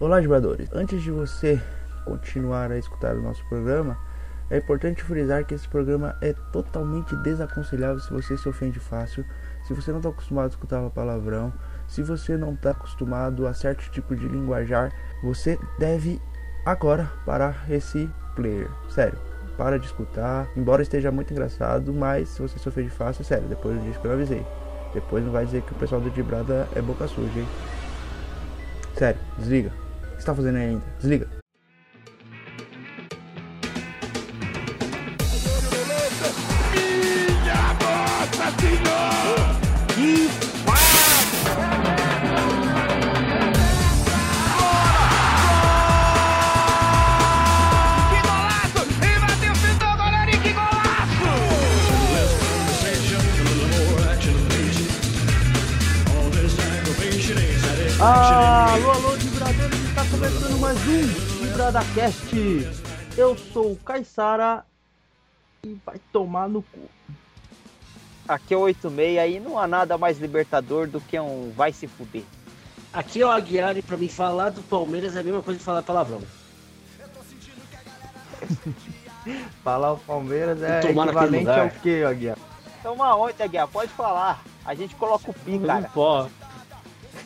Olá, jogadores. Antes de você continuar a escutar o nosso programa, é importante frisar que esse programa é totalmente desaconselhável se você se ofende fácil, se você não está acostumado a escutar palavrão, se você não está acostumado a certo tipo de linguajar, você deve agora parar esse player. Sério, para de escutar. Embora esteja muito engraçado, mas se você se ofende fácil, sério, depois disso que eu avisei. Depois não vai dizer que o pessoal do Dibrada é boca suja, hein? Sério, desliga. O que você tá fazendo aí ainda? Desliga. Que Alô, alô, vibradores, está começando mais um VibradaCast. Eu sou o Caissara e vai tomar no cu. Aqui é o 86 aí não há nada mais libertador do que um vai se fuder. Aqui é o Aguiar e pra mim falar do Palmeiras é a mesma coisa que falar palavrão. Falar o Palmeiras é Tomar equivalente ao que, Aguiar? Toma onde, Aguiar? Pode falar. A gente coloca o pi, Eu não cara.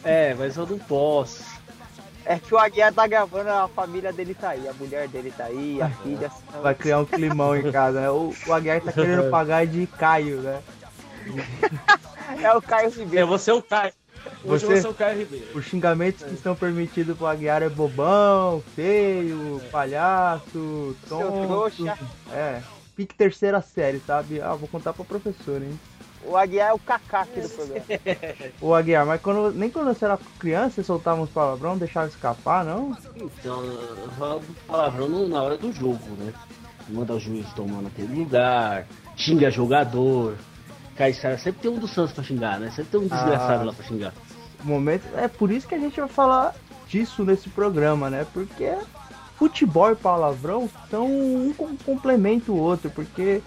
É, mas eu não posso. É que o Aguiar tá gravando, a família dele tá aí, a mulher dele tá aí, a filha. senão- Vai criar um climão em casa, né? O, o Aguiar tá querendo pagar de Caio, né? É o Caio É, Ribeiro. você é o Caio. Hoje Você- você é o Caio Ribeiro. Os xingamentos que estão permitidos pro Aguiar é bobão, feio, palhaço, Seu tonto. trouxa. É, pique terceira série, sabe? Ah, vou contar pra professora, hein? O Aguiar é o Kaká aqui do programa. Ô Aguiar, mas quando, nem quando você era criança você soltava uns palavrão, deixava escapar, não? Então, eu falo palavrão na hora do jogo, né? Manda o juiz tomar naquele lugar, xinga jogador. Caissara sempre tem um do Santos pra xingar, né? Sempre tem um desgraçado Ah. lá pra xingar. momento. É por isso que a gente vai falar disso nesse programa, né? Porque futebol e palavrão são um com- complementa o outro, porque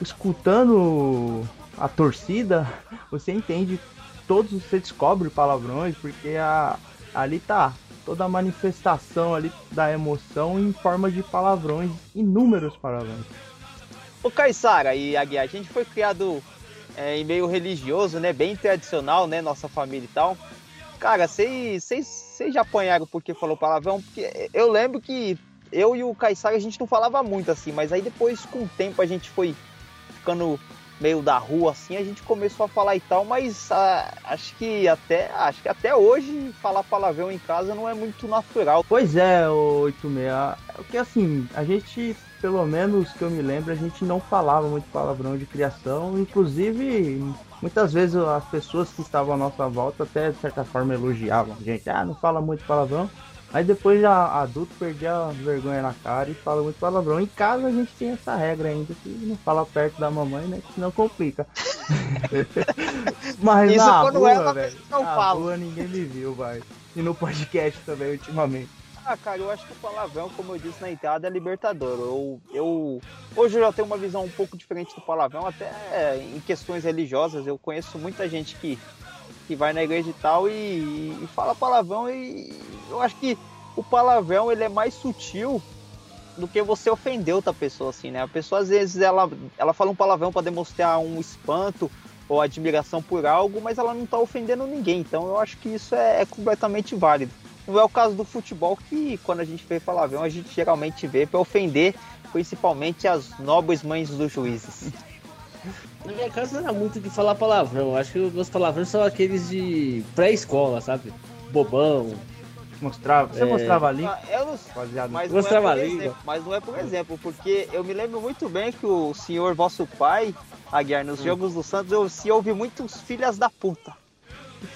escutando a torcida, você entende todos, você descobre palavrões, porque a, ali tá toda a manifestação ali da emoção em forma de palavrões, inúmeros palavrões. O Caissara e Aguiar, a gente foi criado é, em meio religioso, né? Bem tradicional, né? Nossa família e tal. Cara, vocês já apanharam porque falou palavrão? Porque eu lembro que eu e o Caissara a gente não falava muito assim, mas aí depois, com o tempo, a gente foi ficando meio da rua assim, a gente começou a falar e tal, mas ah, acho que até acho que até hoje falar palavrão em casa não é muito natural. Pois é, o 86. É que assim, a gente, pelo menos que eu me lembro, a gente não falava muito palavrão de criação. Inclusive, muitas vezes as pessoas que estavam à nossa volta até de certa forma elogiavam a gente. Ah, não fala muito palavrão. Mas depois já adulto perdia a vergonha na cara e fala muito palavrão. Em casa a gente tem essa regra ainda, que não fala perto da mamãe, né? Que senão complica. Mas Isso na quando rua, ela velho, não na fala. rua ninguém me viu, vai. E no podcast também, ultimamente. Ah, cara, eu acho que o palavrão, como eu disse na entrada, é libertador. Eu, eu, hoje eu já tenho uma visão um pouco diferente do palavrão, até em questões religiosas. Eu conheço muita gente que, que vai na igreja e tal e, e fala palavrão e eu acho que o palavrão ele é mais sutil do que você ofender outra pessoa, assim, né? A pessoa, às vezes, ela, ela fala um palavrão para demonstrar um espanto ou admiração por algo, mas ela não tá ofendendo ninguém. Então eu acho que isso é, é completamente válido. Não é o caso do futebol que quando a gente vê palavrão, a gente geralmente vê para ofender principalmente as nobres mães dos juízes. Na minha casa não era muito de falar palavrão. Acho que os meus palavrões são aqueles de pré-escola, sabe? Bobão. Mostrava, você É. mostrava ali, Ah, Eu não mas não, é Mostrava a língua. exemplo, mas não é por exemplo, porque eu me lembro muito bem que o senhor vosso pai, Aguiar, nos jogos do Santos, eu, se ouve muitos filhas da puta.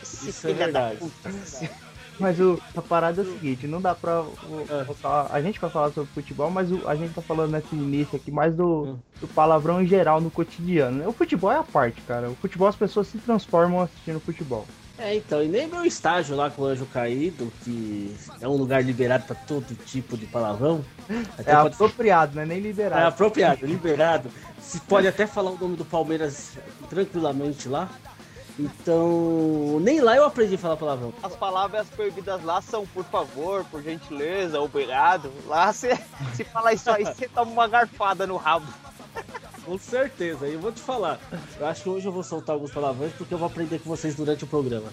Isso é filha da verdade. puta. Mas o, a parada é o seguinte, não dá pra. o- É. a gente vai falar sobre futebol, mas o- a gente tá falando nesse início aqui mais do, Hum. do palavrão em geral no cotidiano. né? O futebol é a parte, cara. O futebol as pessoas se transformam assistindo futebol. É, então, e nem meu estágio lá com o Anjo Caído, que é um lugar liberado para todo tipo de palavrão. é apropriado, não é nem liberado. É apropriado, liberado. Se pode até falar o nome do Palmeiras tranquilamente lá. Então, nem lá eu aprendi a falar palavrão. As palavras proibidas lá são por favor, por gentileza, obrigado. Lá você se falar isso aí, você toma uma garfada no rabo. Com certeza, e eu vou te falar. Eu acho que hoje eu vou soltar alguns palavrões porque eu vou aprender com vocês durante o programa.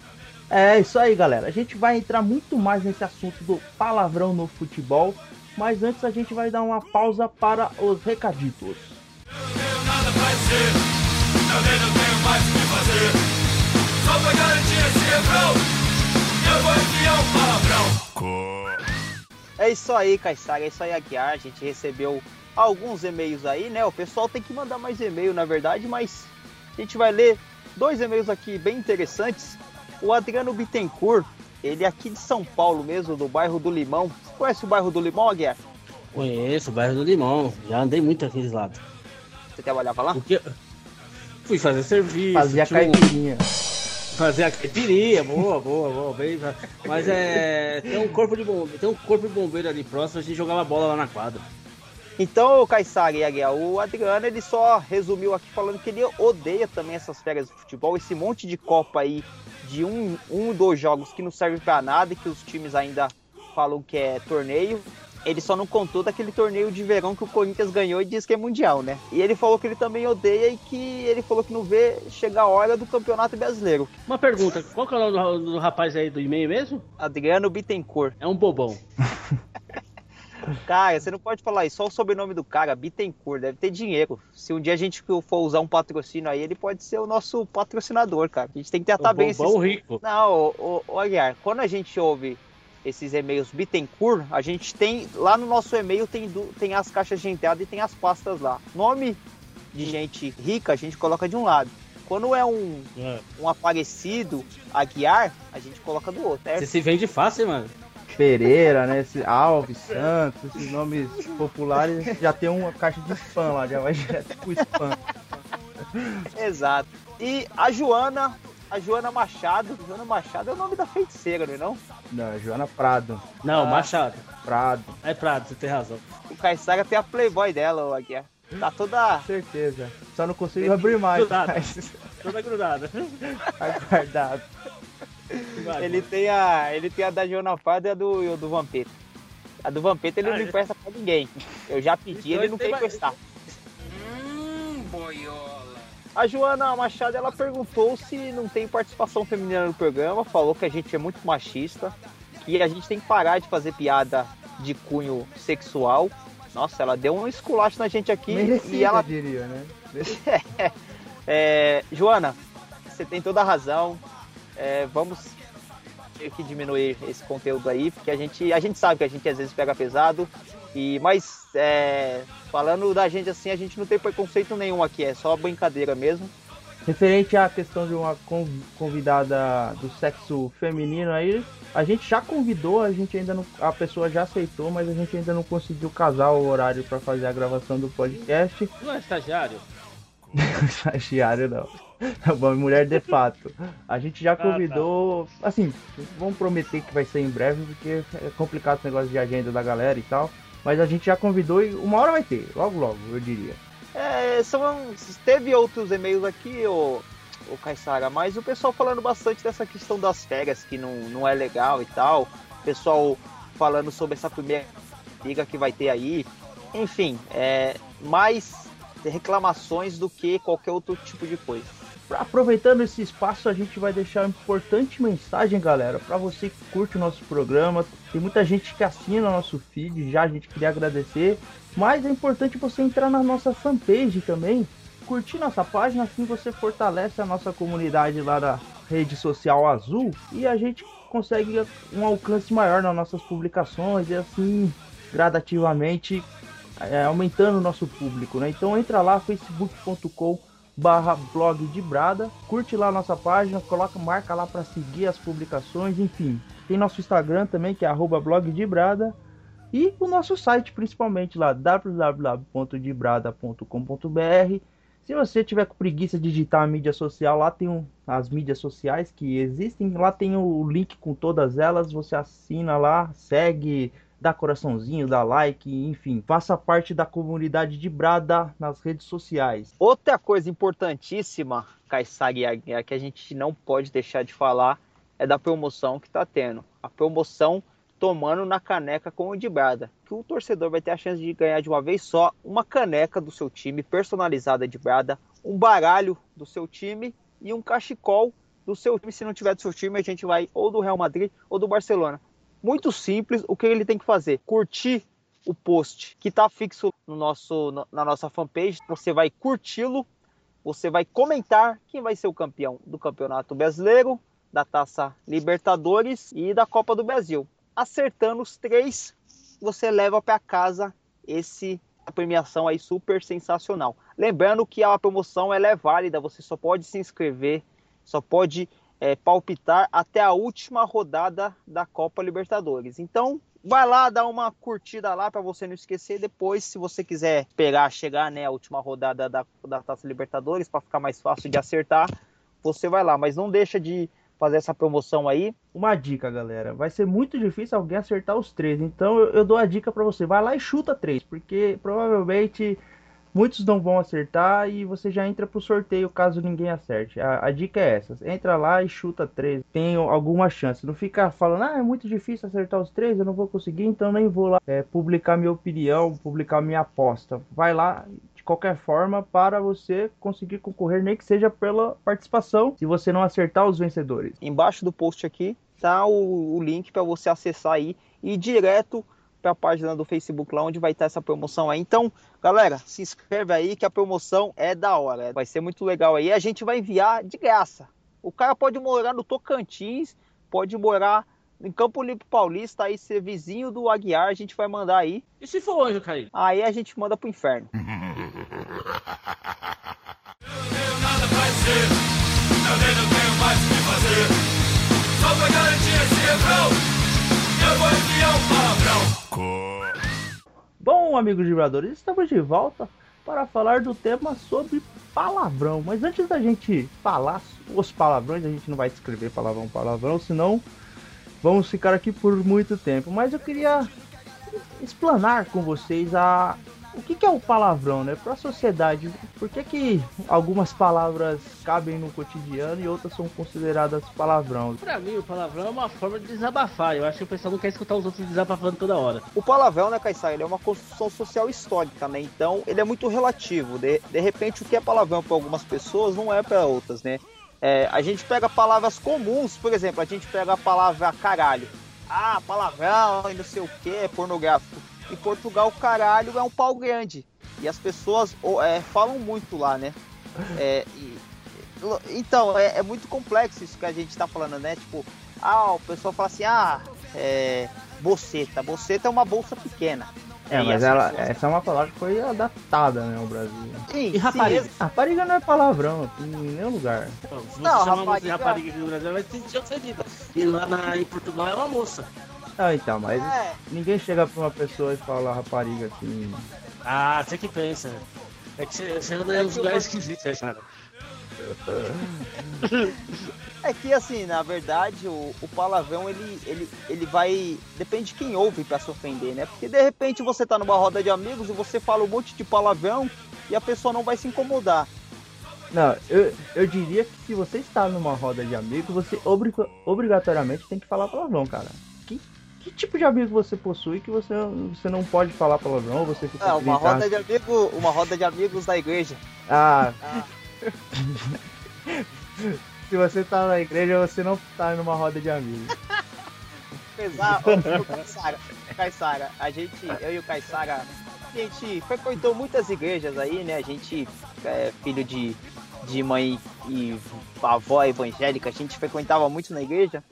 É isso aí, galera. A gente vai entrar muito mais nesse assunto do palavrão no futebol, mas antes a gente vai dar uma pausa para os recaditos. Eu tenho nada pra dizer, também não tenho mais o que fazer. Só pra garantir esse refrão, eu vou enviar um palavrão. É isso aí, Caissara, é isso aí, Aguiar. A gente recebeu alguns e-mails aí, né? O pessoal tem que mandar mais e-mail, na verdade, mas a gente vai ler dois e-mails aqui bem interessantes. O Adriano Bittencourt, ele é aqui de São Paulo mesmo, do bairro do Limão. Você conhece o bairro do Limão, Aguiar? Conheço o bairro do Limão, já andei muito aqueles lados. Você trabalhava lá? Porque... Fui fazer serviço. Fazia tipo... caipirinha. Fazer a caipirinha, boa, boa, boa, bem. Mas é. Tem um corpo de bombeiro, tem um corpo de bombeiro ali próximo, a gente jogava bola lá na quadra. Então, o Caissara e Aguiar, o Adriano, ele só resumiu aqui falando que ele odeia também essas férias de futebol, esse monte de Copa aí de um, um dois jogos que não serve para nada e que os times ainda falam que é torneio. Ele só não contou daquele torneio de verão que o Corinthians ganhou e diz que é mundial, né? E ele falou que ele também odeia e que ele falou que não vê chegar a hora do Campeonato Brasileiro. Uma pergunta, qual que é o nome do, rapaz aí do e-mail mesmo? Adriano Bittencourt. É um bobão. Cara, você não pode falar isso, só o sobrenome do cara, Bittencourt, deve ter dinheiro. Se um dia a gente for usar um patrocínio aí, ele pode ser o nosso patrocinador, cara. A gente tem que tratar o bem esses... rico. Não, o, o, o Aguiar, quando a gente ouve esses e-mails Bittencourt, a gente tem, lá no nosso e-mail tem, tem as caixas de entrada e tem as pastas lá. Nome de gente rica, a gente coloca de um lado. Quando é um, é. um aparecido, Aguiar, a gente coloca do outro. Você se vende fácil, mano. Pereira, né? Esse Alves, Santos, esses nomes populares, já tem uma caixa de spam lá, já vai direto pro spam. Exato. E a Joana, a Joana Machado, Joana Machado é o nome da feiticeira, não é não? Não, é Joana Prado. Não, ah, Machado. Prado. É Prado, você tem razão. O Caissara tem a Playboy dela, aqui. Tá toda. Certeza. Só não consigo abrir mais. Grudada. Mas... Toda grudada. Aguardado. ele, tem a, ele tem a da Joana Prado e a do, do Vampeta. A do Vampeta ele ah, não empresta pra ninguém. Eu já pedi, então ele não quer emprestar. Hum, boiola. A Joana Machado ela perguntou se não tem participação feminina no programa, falou que a gente é muito machista, que a gente tem que parar de fazer piada de cunho sexual. Nossa, ela deu um esculacho na gente aqui Merecida, e ela diria, né? é, é, Joana, você tem toda a razão é, vamos ter que diminuir esse conteúdo aí, porque a gente, a gente sabe que a gente às vezes pega pesado, e mas é, falando da gente assim, a gente não tem preconceito nenhum aqui, é só brincadeira mesmo. Referente à questão de uma convidada do sexo feminino aí, a gente já convidou, a gente ainda não, a pessoa já aceitou, mas a gente ainda não conseguiu casar o horário para fazer a gravação do podcast. Não é estagiário? estagiário não. Uma mulher de fato. A gente já convidou. Ah, tá. Assim, vamos prometer que vai ser em breve, porque é complicado esse negócio de agenda da galera e tal. Mas a gente já convidou e uma hora vai ter, logo logo, eu diria. É, são, teve outros e-mails aqui, o, o Caissara, mas o pessoal falando bastante dessa questão das férias, que não, não é legal e tal. O pessoal falando sobre essa primeira liga que vai ter aí. Enfim, é, mais reclamações do que qualquer outro tipo de coisa. Aproveitando esse espaço, a gente vai deixar uma importante mensagem, galera, para você que curte o nosso programa. Tem muita gente que assina o nosso feed, já a gente queria agradecer, mas é importante você entrar na nossa fanpage também, curtir nossa página, assim você fortalece a nossa comunidade lá da rede social azul e a gente consegue um alcance maior nas nossas publicações e assim gradativamente é, aumentando o nosso público, né? Então entra lá, facebook.com barra blog de Brada, curte lá a nossa página, coloca, marca lá para seguir as publicações, enfim. Tem nosso Instagram também, que é arroba blog de Brada, e o nosso site principalmente lá, www.debrada.com.br. Se você tiver com preguiça de digitar a mídia social, lá tem um, as mídias sociais que existem, lá tem o link com todas elas, você assina lá, segue, dá coraçãozinho, dá like, enfim, faça parte da comunidade de Brada nas redes sociais. Outra coisa importantíssima, Kaysag, que a gente não pode deixar de falar, é da promoção que está tendo. A promoção tomando na caneca com o de Brada. Que o torcedor vai ter a chance de ganhar de uma vez só uma caneca do seu time personalizada de Brada, um baralho do seu time e um cachecol do seu time. Se não tiver do seu time, a gente vai ou do Real Madrid ou do Barcelona. Muito simples, o que ele tem que fazer? Curtir o post que está fixo no nosso, na nossa fanpage. Você vai curti-lo, você vai comentar quem vai ser o campeão do Campeonato Brasileiro, da Taça Libertadores e da Copa do Brasil acertando os três, você leva para casa esse a premiação aí super sensacional. Lembrando que a promoção ela é válida, você só pode se inscrever, só pode é, palpitar até a última rodada da Copa Libertadores. Então, vai lá, dá uma curtida lá para você não esquecer. Depois, se você quiser pegar, chegar né, a última rodada da, da Taça Libertadores para ficar mais fácil de acertar, você vai lá. Mas não deixa de fazer essa promoção aí. Uma dica, galera. Vai ser muito difícil alguém acertar os três. Então eu, eu dou a dica para você. Vai lá e chuta três. Porque provavelmente muitos não vão acertar e você já entra pro sorteio caso ninguém acerte. A, a, dica é essa: entra lá e chuta três. Tem alguma chance. Não fica falando, ah, é muito difícil acertar os três, eu não vou conseguir, então nem vou lá é, publicar minha opinião, publicar minha aposta. Vai lá, qualquer forma para você conseguir concorrer, nem que seja pela participação, se você não acertar os vencedores. Embaixo do post aqui tá o, o link para você acessar aí e ir direto para a página do Facebook lá onde vai estar essa promoção aí. Então, galera, se inscreve aí que a promoção é da hora. Vai ser muito legal aí. A gente vai enviar de graça. O cara pode morar no Tocantins, pode morar em Campo Limpo Paulista, aí ser vizinho do Aguiar, a gente vai mandar aí. E se for anjo, Caí? Aí a gente manda pro inferno. Eu tenho nada pra dizer, eu nem não tenho mais o que fazer. Só pra garantir esse refrão, eu vou enviar um palavrão. Bom, amigos vibradores, estamos de volta para falar do tema sobre palavrão. Mas antes da gente falar os palavrões, a gente não vai escrever palavrão palavrão, senão vamos ficar aqui por muito tempo. Mas eu queria explanar com vocês a o que, que é o palavrão, né? Para a sociedade, por que, que algumas palavras cabem no cotidiano e outras são consideradas palavrão? Para mim, o palavrão é uma forma de desabafar. Eu acho que o pessoal não quer escutar os outros desabafando toda hora. O palavrão, né, Caissara, ele é uma construção social histórica, né? Então, ele é muito relativo. De, de repente, o que é palavrão para algumas pessoas não é para outras, né? É, a gente pega palavras comuns, por exemplo, a gente pega a palavra caralho. Ah, palavrão e não sei o que, é pornográfico. Em Portugal, caralho é um pau grande. E as pessoas é, falam muito lá, né? É, e, então, é, é, muito complexo isso que a gente tá falando, né? Tipo, ah, o pessoal fala assim, ah, é, boceta. Boceta é uma bolsa pequena. É, mas ela, pessoas... essa é uma palavra que foi adaptada, né, ao Brasil. Sim, e rapariga? Sim, rapariga não é palavrão, em nenhum lugar. Não, se não, rapariga... de rapariga aqui no Brasil, ela vai se sentir ofendida. E lá na, em Portugal é uma moça. Ah, então, mas é. ninguém chega pra uma pessoa e fala rapariga assim. Ah, você que pensa. É que você, anda em uns lugares esquisitos, cara. É que assim, na verdade, o, o, palavrão ele, ele, ele vai. Depende de quem ouve para se ofender, né? Porque de repente você tá numa roda de amigos e você fala um monte de palavrão e a pessoa não vai se incomodar. Não, eu, eu diria que se você está numa roda de amigos, você obrigatoriamente tem que falar palavrão, cara. Que, tipo de amigo você possui que você, você não pode falar palavrão? Você fica é, uma roda de amigo, uma roda de amigos da igreja. Ah. ah. Se você tá na igreja, você não tá numa roda de amigos. Apesar, o Caissara, a gente, eu e o Caissara, a gente frequentou muitas igrejas aí, né? A gente é filho de, de mãe e avó evangélica, a gente frequentava muito na igreja.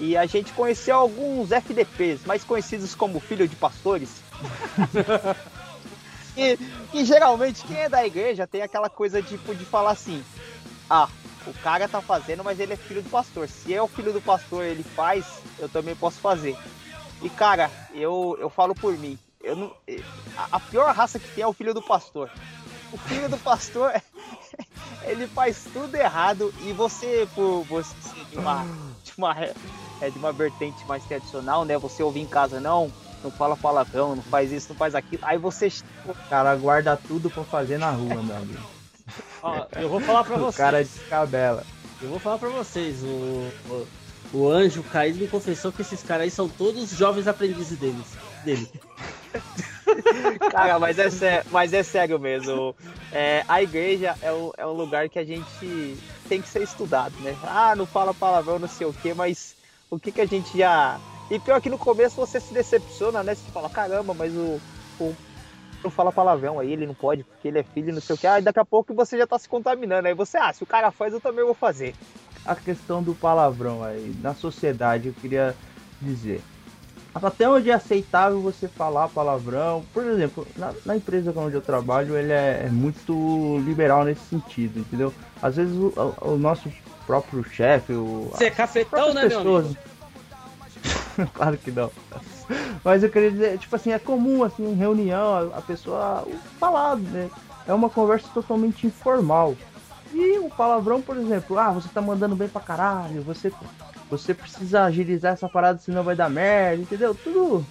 E a gente conheceu alguns FDPs, mais conhecidos como filho de pastores. e, e geralmente quem é da igreja tem aquela coisa tipo de falar assim: ah, o cara tá fazendo, mas ele é filho do pastor. Se é o filho do pastor ele faz, eu também posso fazer. E cara, eu, eu falo por mim. Eu não, a pior raça que tem é o filho do pastor. O filho do pastor ele faz tudo errado e você, por você de uma, de uma, é, de uma vertente mais tradicional, né? Você ouvir em casa, não, não fala palavrão, não faz isso, não faz aquilo. Aí você. O cara guarda tudo pra fazer na rua, meu amigo. Ó, eu vou falar pra O vocês. cara descabela. Eu vou falar pra vocês. O, o, o anjo caído me confessou que esses caras aí são todos jovens aprendizes deles, dele. Cara, mas é, sé- mas é sério mesmo. É, a igreja é, o, é um lugar que a gente tem que ser estudado, né? Ah, não fala palavrão, não sei o quê, mas o que, que a gente já. E pior que no começo você se decepciona, né? Você fala, caramba, mas o. o não fala palavrão aí, ele não pode, porque ele é filho, não sei o que. Aí daqui a pouco você já tá se contaminando. Aí você, ah, se o cara faz, eu também vou fazer. a questão do palavrão aí na sociedade, eu queria dizer. Até onde é aceitável você falar palavrão. Por exemplo, na, na empresa onde eu trabalho, ele é, é muito liberal nesse sentido, entendeu? Às vezes o, o- o nosso próprio chefe, o, Você é cafetão, né, meu pessoas. amigo? claro que não. Mas eu queria dizer, tipo assim, é comum assim em reunião a, a pessoa falar, né? É uma conversa totalmente informal. E o palavrão, por exemplo, ah, você tá mandando bem pra caralho, você você precisa agilizar essa parada senão vai dar merda, entendeu? Tudo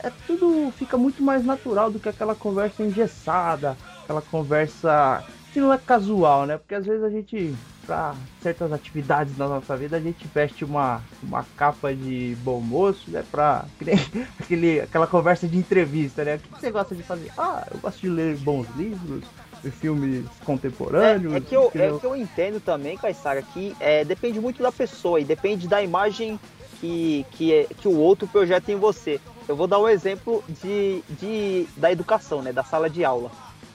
é tudo fica muito mais natural do que aquela conversa engessada, aquela conversa que não é casual, né? Porque às vezes a gente para certas atividades na nossa vida a gente veste uma, uma capa de bom moço, né? Pra que aquele, aquela conversa de entrevista, né? O que você gosta de fazer? Ah, eu gosto de ler bons livros, filmes contemporâneos. É, é que eu, é entendeu? que eu entendo também, Caissara, que é, depende muito da pessoa e depende da imagem que, que, é- que o outro projeta em você. Eu vou dar um exemplo de, de, da educação, né? Da sala de aula.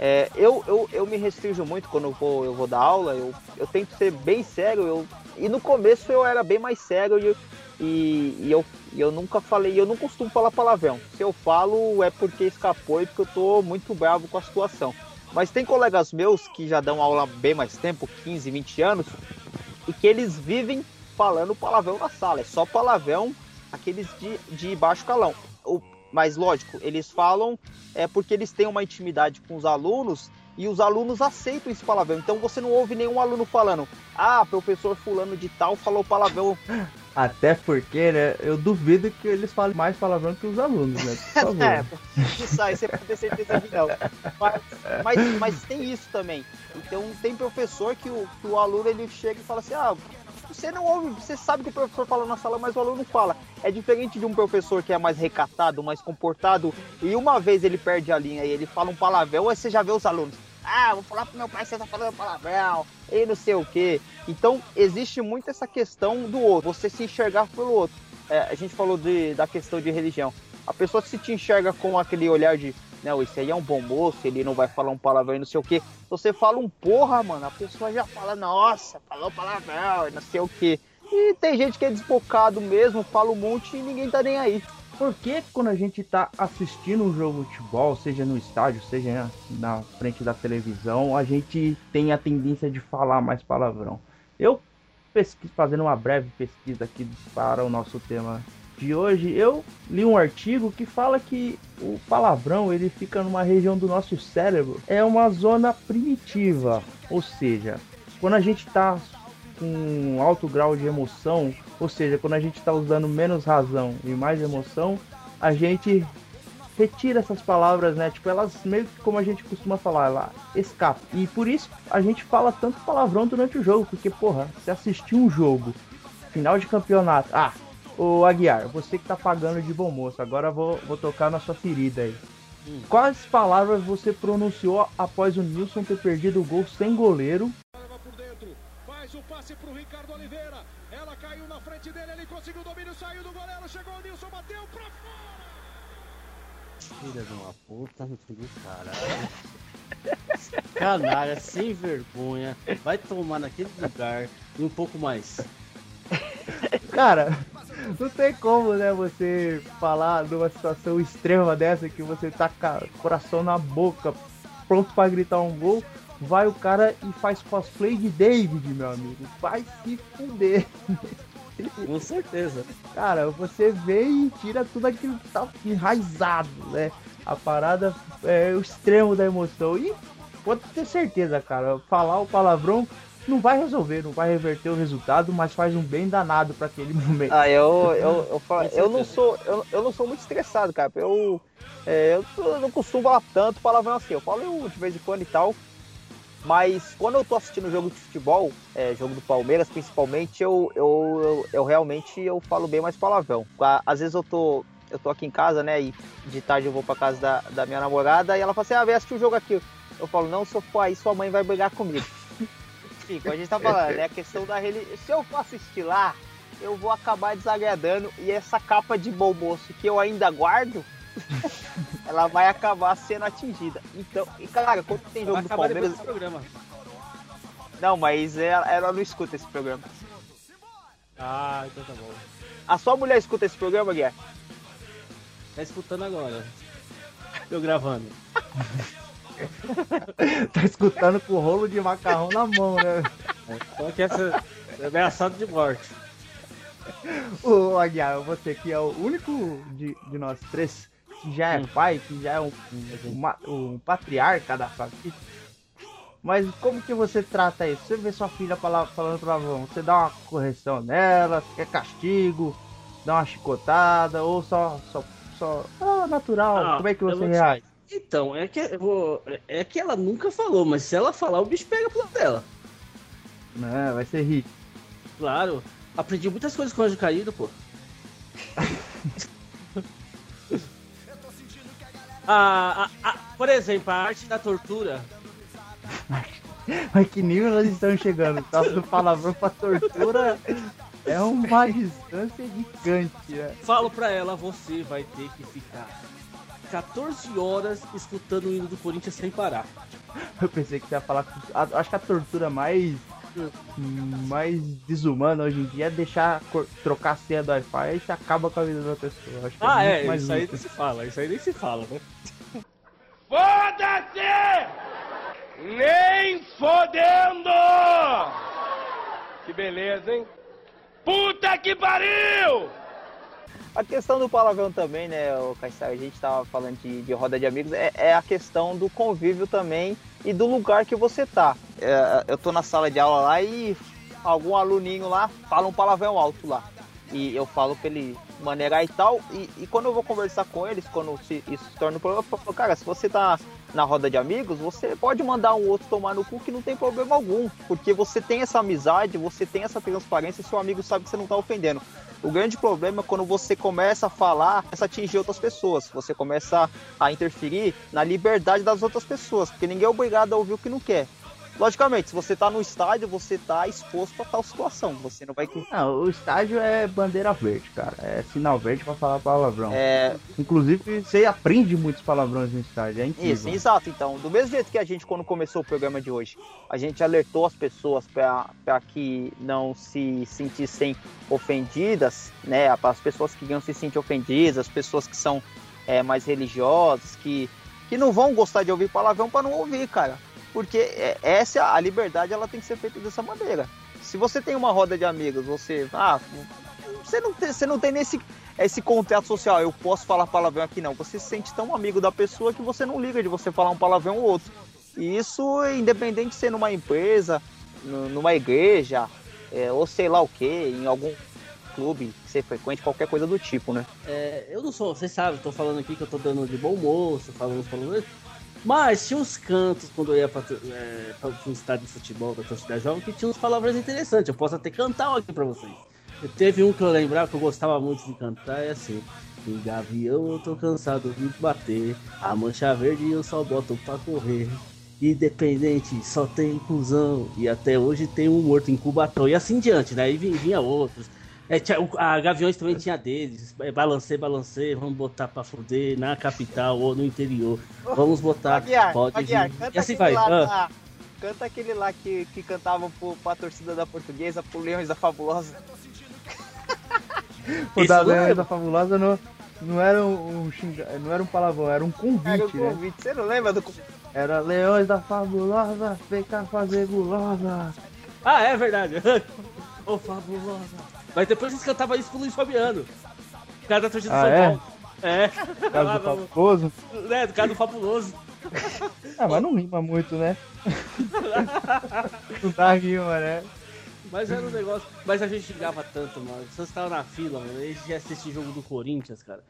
É, eu, eu, eu me restringo muito quando eu vou, eu vou dar aula, eu, eu tento ser bem sério. Eu, e no começo eu era bem mais sério e, e, e eu, eu nunca falei, eu não costumo falar palavrão. Se eu falo é porque escapou e porque eu tô muito bravo com a situação. Mas tem colegas meus que já dão aula bem mais tempo, 15, 20 anos, e que eles vivem falando palavrão na sala. É só palavrão, aqueles de, de baixo calão. Mas lógico, eles falam é porque eles têm uma intimidade com os alunos e os alunos aceitam esse palavrão. Então você não ouve nenhum aluno falando, ah, professor fulano de tal falou palavrão. Até porque, né, eu duvido que eles falem mais palavrão que os alunos, né? Por favor. É, isso aí você pode ter certeza que não. Mas, mas, mas tem isso também. Então tem professor que o, que o aluno ele chega e fala assim, ah, você não ouve, você sabe que o professor fala na sala, mas o aluno fala. É diferente de um professor que é mais recatado, mais comportado, e uma vez ele perde a linha e ele fala um palavrão, aí você já vê os alunos. Ah, vou falar pro meu pai você tá falando palavrão, e não sei o quê. Então, existe muito essa questão do outro, você se enxergar pelo outro. É, a gente falou de, da questão de religião. A pessoa se te enxerga com aquele olhar de, não, esse aí é um bom moço, ele não vai falar um palavrão e não sei o quê. Você fala um porra, mano, a pessoa já fala, nossa, falou palavrão e não sei o quê. E tem gente que é desbocado mesmo, fala um monte e ninguém tá nem aí. Por que quando a gente tá assistindo um jogo de futebol, seja no estádio, seja na frente da televisão, a gente tem a tendência de falar mais palavrão? Eu pesquis, fazendo uma breve pesquisa aqui para o nosso tema de hoje, eu li um artigo que fala que o palavrão ele fica numa região do nosso cérebro, é uma zona primitiva, ou seja, quando a gente tá com alto grau de emoção, ou seja, quando a gente está usando menos razão e mais emoção, a gente retira essas palavras, né? Tipo, elas meio que como a gente costuma falar, ela escapa. E por isso a gente fala tanto palavrão durante o jogo, porque, porra, você assistir um jogo, final de campeonato, ah, ô Aguiar, você que tá pagando de bom moço, agora eu vou, vou tocar na sua ferida aí. Quais palavras você pronunciou após o Nilson ter perdido o gol sem goleiro Leva por dentro, faz o passe pro Ricardo Oliveira. Ela caiu na frente dele, ele conseguiu o domínio, saiu do goleiro, chegou o Nilson, bateu pra fora. Filha de uma puta do caralho. Canalha, sem vergonha. Vai tomar naquele lugar e um pouco mais. Cara, não tem como, né, você falar numa situação extrema dessa que você tá com o coração na boca, pronto pra gritar um gol, vai o cara e faz cosplay de David, meu amigo. Vai se fuder. Com certeza. Cara, você vê e tira tudo aquilo que tá enraizado, né? A parada é o extremo da emoção. E pode ter certeza, cara. Falar o palavrão não vai resolver, não vai reverter o resultado, mas faz um bem danado pra aquele momento. Ah, eu, eu, eu, falo- eu não sou eu, eu não sou muito estressado, cara. Eu, é, eu, não costumo falar tanto palavrão assim. Eu falo de vez em quando e tal. Mas quando eu tô assistindo jogo de futebol, é, jogo do Palmeiras principalmente, eu, eu, eu, eu realmente eu falo bem mais palavrão. Às vezes eu tô, eu tô aqui em casa, né? E de tarde eu vou pra casa da, da minha namorada e ela fala assim: ah, vem assistir o jogo aqui. Eu falo, não, se eu for aí, sua mãe vai brigar comigo. Enfim, como a gente tá falando, é a questão da religião. Se eu for assistir lá, eu vou acabar desagradando e essa capa de bom moço que eu ainda guardo, ela vai acabar sendo atingida. Então, e cara, quando tem jogo do Palmeiras. Não, mas ela, ela não escuta esse programa. Ah, então tá bom. A sua mulher escuta esse programa, Guilherme? Tá escutando agora. Tô gravando. tá escutando com o rolo de macarrão na mão, né? Então aqui essa é ameaçado de morte. Ô, Aguiar, você que é o único de, de nós três que já é pai, que já é um, um, um patriarca da família. Mas como que você trata isso? Você vê sua filha fala- falando palavrão, você dá uma correção nela, quer castigo, dá uma chicotada, ou só, só, só, ah, natural, Ah, como é que você reage? Então, é que, vou- é que ela nunca falou, mas se ela falar, o bicho pega pro lado dela. Não, vai ser hit. Claro. Aprendi muitas coisas com o anjo caído, pô. Ah, ah, ah, por exemplo, a arte da tortura. Mas que nível nós estamos chegando? Tá do palavrão pra tortura é uma distância gigante, né? Falo pra ela, você vai ter que ficar 14 horas escutando o hino do Corinthians sem parar. Eu pensei que você ia falar. Acho que a tortura mais. mais desumana hoje em dia é deixar trocar a senha do Wi-Fi e acaba com a vida da pessoa. Acho que Ah, muito é, mais isso aí nem se fala, isso aí nem se fala, né? Foda-se! Nem fodendo! Que beleza, hein? Puta que pariu! A questão do palavrão também, né, o Caissar, a gente tava falando de, de roda de amigos, é, é a questão do convívio também e do lugar que você tá. É, eu tô na sala de aula lá e algum aluninho lá fala um palavrão alto lá. E eu falo pra ele maneirar e tal. E, e quando eu vou conversar com eles, quando se- isso se torna um problema, eu falo, cara, se você tá na roda de amigos, você pode mandar um outro tomar no cu que não tem problema algum. Porque você tem essa amizade, você tem essa transparência e seu amigo sabe que você não tá ofendendo. O grande problema é quando você começa a falar, começa a atingir outras pessoas. Você começa a interferir na liberdade das outras pessoas, porque ninguém é obrigado a ouvir o que não quer. Logicamente, se você tá no estádio, você tá exposto a tal situação. Você não vai. Não, o estádio é bandeira verde, cara. É sinal verde pra falar palavrão. É, Inclusive, você aprende muitos palavrões no estádio. É incrível. Isso, exato. Então, do mesmo jeito que a gente, quando começou o programa de hoje, a gente alertou as pessoas para que não se sentissem ofendidas, né? Para as pessoas que não se sentem ofendidas, as pessoas que são é, mais religiosas, que, que não vão gostar de ouvir palavrão para não ouvir, cara. Porque é, essa a liberdade, ela tem que ser feita dessa maneira. Se você tem uma roda de amigos, você, ah, você não tem, você não tem nesse esse contrato social, eu posso falar palavrão aqui não. Você se sente tão amigo da pessoa que você não liga de você falar um palavrão ou outro. E isso, independente de ser numa empresa, nu- numa igreja, é, ou sei lá o que, em algum clube que você frequente, qualquer coisa do tipo, né? É, eu não sou, vocês sabem, tô falando aqui que eu tô dando de bom moço, falando, falando. Mas tinha uns cantos quando eu ia pra, é, um estádio de futebol da torcida jovem que tinha uns palavras interessantes. Eu posso até cantar um aqui pra vocês. Eu teve um que eu lembrava que eu gostava muito de cantar, é assim. Em gavião eu tô cansado de bater. A mancha verde eu só boto pra correr. Independente, só tem cuzão. E até hoje tem um morto em Cubatão. E assim diante, né? Vinha, vinha outros. É, tinha- a Gaviões também tinha deles. É, balancei, balancei, vamos botar pra fuder na capital ou no interior. Vamos botar. Aguiar, pode Aguiar, vir. E assim aquele vai. lá, Ah, canta aquele lá que, que cantavam pro, pra torcida da portuguesa, pro Leões da Fabulosa. O da Leões é- da Fabulosa não, não, era um, um xinga- não era um palavrão, era um convite, Era o né? convite. Você não lembra do Era Leões da Fabulosa, vem cá fazer gulosa. Ah, é verdade. Ô, fabulosa. Mas depois eles cantavam isso com o Luiz Fabiano. O cara da torcida Ah, de São é? Paulo. É. Caso do Fabuloso. né, do cara do fabuloso. Ah, mas não rima muito, né? não dá rima, né? Mas era um negócio. Mas a gente xingava tanto, mano. Você estava na fila, mano. A gente ia assistir jogo do Corinthians, cara.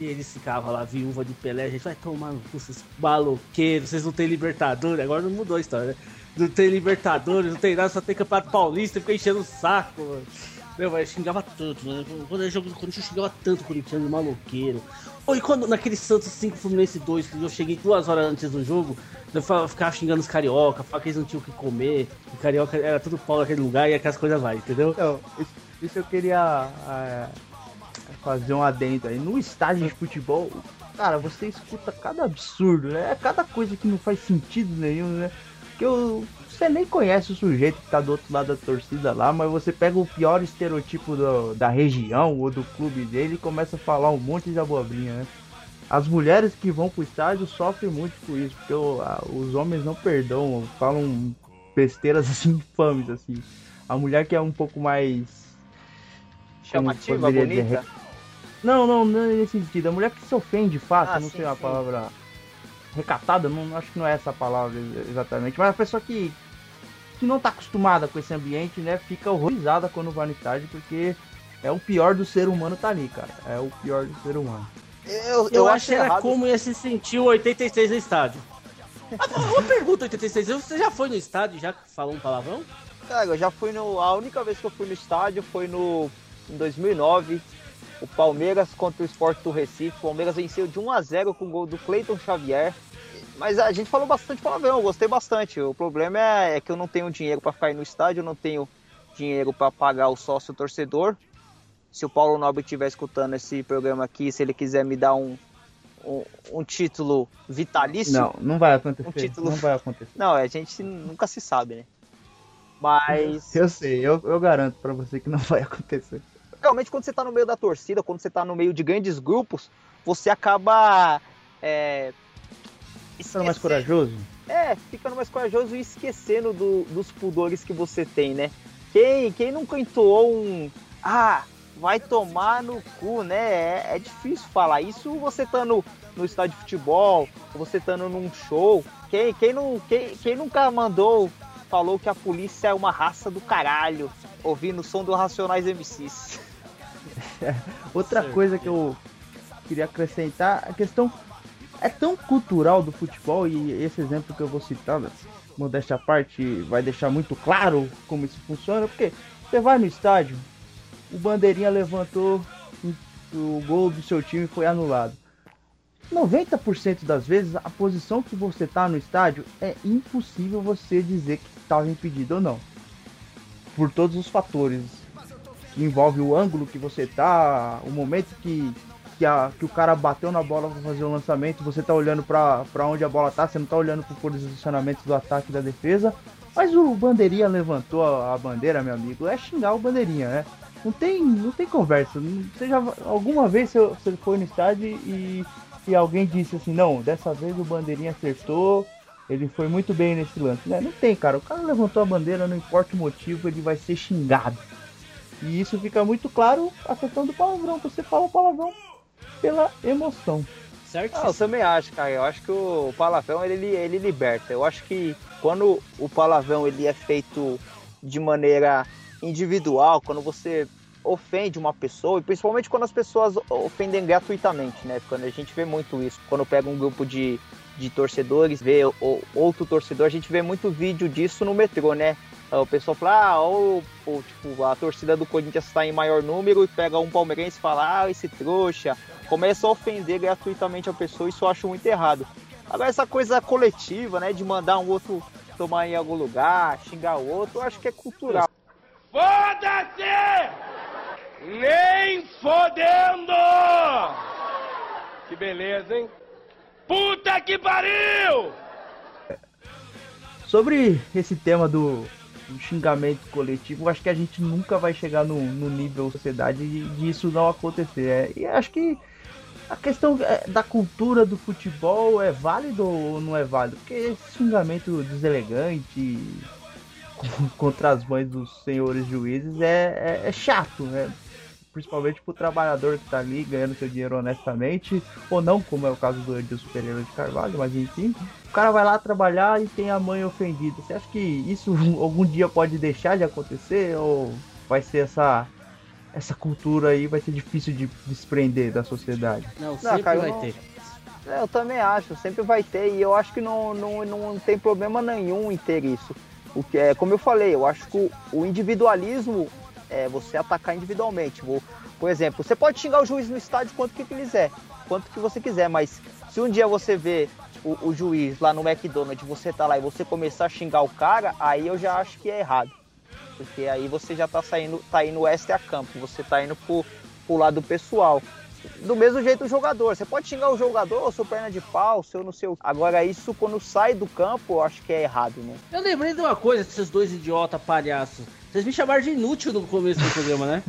E eles ficavam lá, viúva de Pelé. A gente vai tomar no cu, esses maloqueiros. Vocês não tem Libertadores. Agora não mudou a história, né? Não tem Libertadores, não tem nada, só tem Campeonato Paulista. Fica enchendo o saco, mano. Meu, mas xingava tanto, mano. Quando era jogo do Corinthians, eu xingava tanto o Corinthians, maloqueiro. Ou e quando naquele Santos 5 Fluminense 2, que eu cheguei duas horas antes do jogo, eu ficava xingando os carioca, falava que eles não tinham o que comer, que carioca era tudo pau naquele lugar e aquelas coisas vai, entendeu? Então, isso, isso eu queria é, fazer um adendo aí. No estádio de futebol, cara, você escuta cada absurdo, né? É cada coisa que não faz sentido nenhum, né? Que eu, você nem conhece o sujeito que tá do outro lado da torcida lá, mas você pega o pior estereotipo do- da região ou do clube dele e começa a falar um monte de abobrinha, né? As mulheres que vão pro estádio sofrem muito com isso, porque o- a- os homens não perdoam, falam besteiras assim infames, assim. A mulher que é um pouco mais Chamativa, poderia dizer, bonita. não, não, não é nesse sentido. A mulher que se ofende fácil, Ah, não sim, sei a sim. palavra recatada, não acho que não é essa a palavra ex- exatamente, mas a pessoa que, que não tá acostumada com esse ambiente, né, fica horrorizada quando vai no estádio, porque é o pior do ser humano tá ali, cara. É o pior do ser humano. Eu, Eu, acho acho que era errado. como ia se sentir o 86 no estádio. Ah, Uma pergunta, 86, você já foi no estádio já falou um palavrão? Cara, eu já fui no. A única vez que eu fui no estádio foi no. Em 2009. O Palmeiras contra o Sport do Recife. O Palmeiras venceu de 1 a 0 com o gol do Cleiton Xavier. Mas a gente falou bastante palavrão, eu gostei bastante. O problema é, é que eu não tenho dinheiro para ficar no estádio, eu não tenho dinheiro para pagar o sócio torcedor. Se o Paulo Nobre estiver escutando esse programa aqui, se ele quiser me dar um, um, um título vitalício. Não, não vai acontecer. Um título. Não vai acontecer. Não, a gente nunca se sabe, né? Mas. Eu sei, eu, eu garanto pra você que não vai acontecer. realmente quando você tá no meio da torcida, quando você tá no meio de grandes grupos, você acaba. É, Ficando mais corajoso? É, ficando mais corajoso e esquecendo do- dos pudores que você tem, né? Quem, quem nunca entoou um. Ah, vai tomar no cu, né? É, é difícil falar. Isso você tá no, no estádio de futebol, você tá num show. Quem, quem, não, quem, quem nunca mandou, falou que a polícia é uma raça do caralho, ouvindo o som do Racionais MCs. Outra coisa que eu queria acrescentar, a questão é tão cultural do futebol e esse exemplo que eu vou citar, né, modéstia à parte, vai deixar muito claro como isso funciona, porque você vai no estádio, o bandeirinha levantou, o gol do seu time foi anulado. 90% das vezes, a posição que você tá no estádio é impossível você dizer que estava impedido ou não. Por todos os fatores que envolve o ângulo que você tá, o momento que, que, a, que o cara bateu na bola para fazer o lançamento, você tá olhando para onde a bola tá, você não tá olhando pro posicionamento do ataque e da defesa. Mas o bandeirinha levantou a, a bandeira, meu amigo, é xingar o bandeirinha, né? Não tem, não tem conversa. Você já, alguma vez você, você foi no estádio e, e alguém disse assim, não, dessa vez o bandeirinha acertou, ele foi muito bem nesse lance. Né? Não tem, cara. O cara levantou a bandeira, não importa o motivo, ele vai ser xingado. E isso fica muito claro a questão do palavrão. Você fala o palavrão pela emoção. Certo? Ah, eu também acho, cara. Eu acho que o palavrão ele, ele liberta. Eu acho que quando o palavrão ele é feito de maneira individual, quando você ofende uma pessoa, e principalmente quando as pessoas ofendem gratuitamente, né? Quando a gente vê muito isso. Quando pega um grupo de, de torcedores, vê o- outro torcedor, a gente vê muito vídeo disso no metrô, né? O pessoal fala, ah, ou, ou, tipo, a torcida do Corinthians está em maior número e pega um palmeirense e fala, ah, esse trouxa. Começa a ofender gratuitamente a pessoa, isso eu acho muito errado. Agora, essa coisa coletiva, né, de mandar um outro tomar em algum lugar, xingar o outro, eu acho que é cultural. Foda-se! Nem fodendo! Que beleza, hein? Puta que pariu! Sobre esse tema do, do xingamento coletivo, acho que a gente nunca vai chegar no, no nível sociedade de, de isso não acontecer. É, e acho que a questão é, da cultura do futebol é válido ou não é válido? Porque esse xingamento deselegante contra as mães dos senhores juízes é, é, é chato, né? Principalmente pro trabalhador que tá ali ganhando seu dinheiro honestamente, ou não, como é o caso do Edilson Pereira de Carvalho, mas enfim. O cara vai lá trabalhar e tem a mãe ofendida. Você acha que isso algum dia pode deixar de acontecer? Ou vai ser essa. Essa cultura aí vai ser difícil de desprender da sociedade. Não, sempre cara, eu vai não- ter. É, Eu também acho, sempre vai ter, e eu acho que não, não, não tem problema nenhum em ter isso. O que é, como eu falei, eu acho que o, o individualismo é você atacar individualmente. Por exemplo, você pode xingar o juiz no estádio quanto que quiser, quanto que você quiser, mas se um dia você vê o, o juiz lá no McDonald's, você tá lá e você começar a xingar o cara, aí eu já acho que é errado. Porque aí você já tá saindo, tá indo extra campo, você tá indo pro, pro lado pessoal. Do mesmo jeito o jogador. Você pode xingar o jogador, o seu perna de pau, seu não sei o. Agora, isso quando sai do campo, eu acho que é errado, né? Eu lembrei de uma coisa, esses dois idiota palhaços. Vocês me chamaram de inútil no começo do programa, né?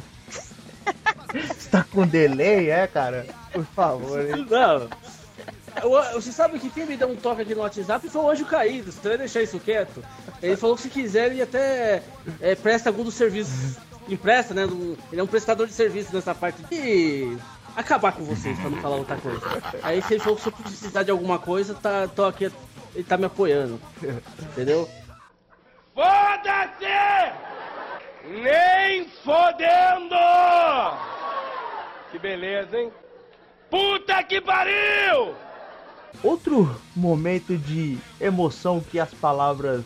Você tá com delay, é, cara? Por favor, hein? Não. Você sabe que quem me deu um toque aqui no WhatsApp foi o Anjo Caído. Você vai deixar isso quieto? Ele falou que se quiser ele até é, presta alguns serviços. Empresta, né? Ele é um prestador de serviço nessa parte de acabar com vocês, pra não falar outra coisa. Aí se ele falou que se eu precisar de alguma coisa, tá, tô aqui, ele tá me apoiando. Entendeu? Foda-se! Nem fodendo! Que beleza, hein? Puta que pariu! Outro momento de emoção que as palavras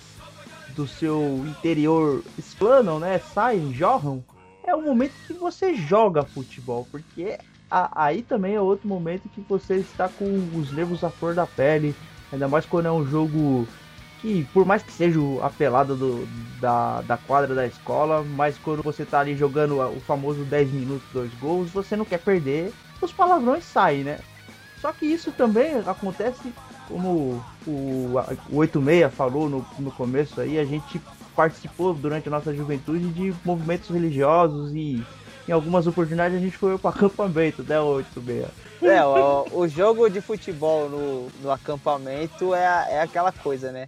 do seu interior explanam, né? Saem, jorram. É o momento que você joga futebol, porque a- aí também é outro momento que você está com os nervos à flor da pele, ainda mais quando é um jogo que, por mais que seja a pelada do, da, da quadra da escola, mas quando você tá ali jogando o famoso 10 minutos, dois gols, você não quer perder, os palavrões saem, né? Só que isso também acontece, como o, o 86 falou no, no começo aí, a gente participou durante a nossa juventude de movimentos religiosos e em algumas oportunidades a gente foi para acampamento, né, 86? É, o, o jogo de futebol no, no acampamento é, é aquela coisa, né?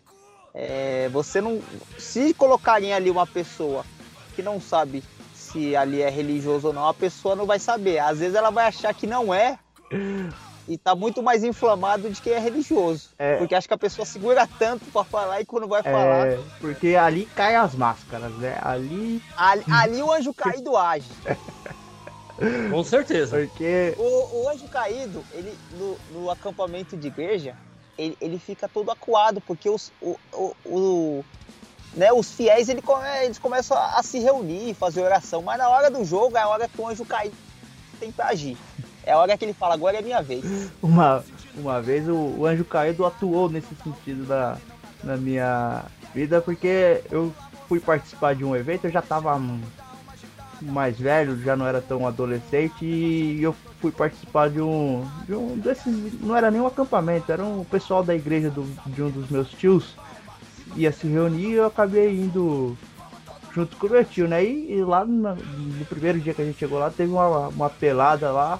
É, você não. Se colocarem ali uma pessoa que não sabe se ali é religioso ou não, a pessoa não vai saber. Às vezes ela vai achar que não é e tá muito mais inflamado de quem é religioso. É. Porque acho que a pessoa segura tanto pra falar e quando vai falar. É, porque ali caem as máscaras, né? Ali, Ali, ali o anjo caído age. Com certeza. porque O, o anjo caído, ele no, no acampamento de igreja, ele, ele fica todo acuado, porque os, o, o, o- né, os fiéis ele eles começam a, a se reunir, fazer oração, mas na hora do jogo é a hora que o anjo tem pra agir. É a hora que ele fala, agora é minha vez. uma, uma vez o, o Anjo Caído atuou nesse sentido na, na minha vida, porque eu fui participar de um evento, eu já tava hum, mais velho, já não era tão adolescente, e eu fui participar de um, de um desses, não era nem um acampamento, era um pessoal da igreja do, de um dos meus tios, ia se reunir e eu acabei indo junto com o meu tio, né? E, e lá no, no primeiro dia que a gente chegou lá, teve uma, uma pelada lá,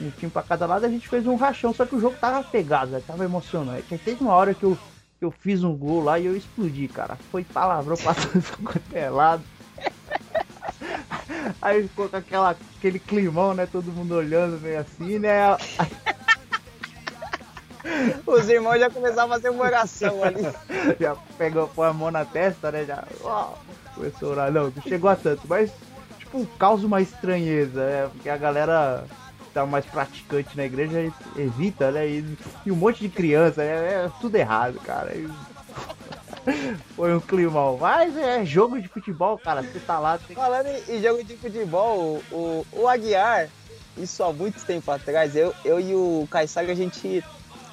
um time pra cada lado, a gente fez um rachão, só que o jogo tava pegado, né? tava emocionante. Aí teve uma hora que eu, eu fiz um gol lá e eu explodi, cara. Foi palavrão passando quanto é. Aí ficou com aquela, aquele climão, né? Todo mundo olhando meio assim, né? Os irmãos já começaram a fazer uma oração ali. já pegou, põe a mão na testa, né? Já ó, começou a orar. Não, não chegou a tanto, mas tipo, causa uma estranheza, né? Porque a galera que tá mais praticante na igreja evita, né? E, e um monte de criança, né? É tudo errado, cara. E- Foi um climão. Mas é jogo de futebol, cara. Você tá lá, tem Falando em, jogo de futebol, o, o, Aguiar, isso há muito tempo atrás, eu, eu e o Caissara, a gente.